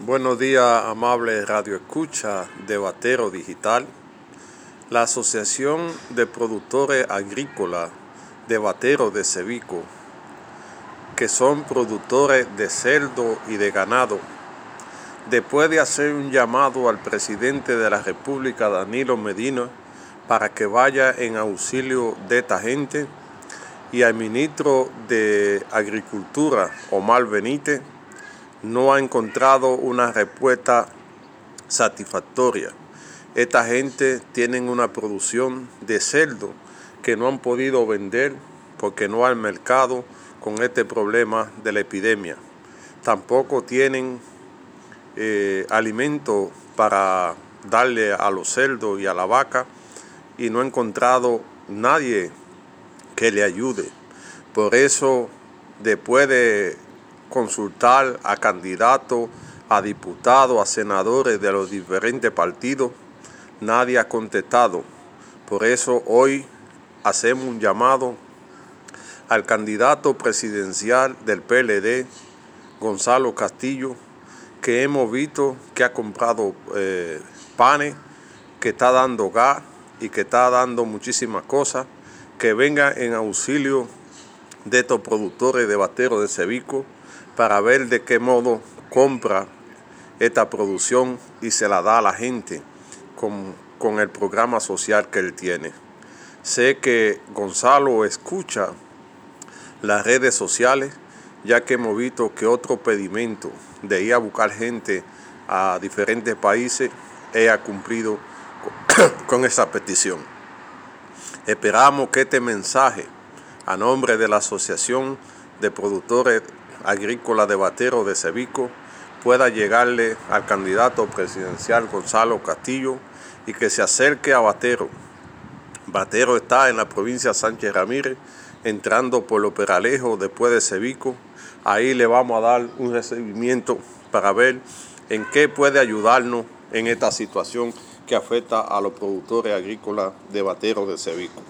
Buenos días, amable Radio Escucha de Batero Digital. La Asociación de Productores Agrícolas de Batero de Cevico, que son productores de cerdo y de ganado, después de hacer un llamado al presidente de la República, Danilo Medina, para que vaya en auxilio de esta gente, y al ministro de Agricultura, Omar Benítez, no ha encontrado una respuesta satisfactoria. Esta gente tiene una producción de cerdo que no han podido vender porque no hay mercado con este problema de la epidemia. Tampoco tienen eh, alimento para darle a los cerdos y a la vaca y no ha encontrado nadie que le ayude. Por eso, después de consultar a candidatos, a diputados, a senadores de los diferentes partidos, nadie ha contestado. Por eso hoy hacemos un llamado al candidato presidencial del PLD, Gonzalo Castillo, que hemos visto que ha comprado eh, panes, que está dando gas y que está dando muchísimas cosas, que venga en auxilio de estos productores de bateros de Cevico, para ver de qué modo compra esta producción y se la da a la gente con, con el programa social que él tiene. Sé que Gonzalo escucha las redes sociales, ya que hemos visto que otro pedimento de ir a buscar gente a diferentes países, ha cumplido con esa petición. Esperamos que este mensaje, a nombre de la Asociación de Productores agrícola de Batero de Cevico pueda llegarle al candidato presidencial Gonzalo Castillo y que se acerque a Batero. Batero está en la provincia de Sánchez Ramírez, entrando por los Peralejos después de Cevico. Ahí le vamos a dar un recibimiento para ver en qué puede ayudarnos en esta situación que afecta a los productores agrícolas de Batero de Cevico.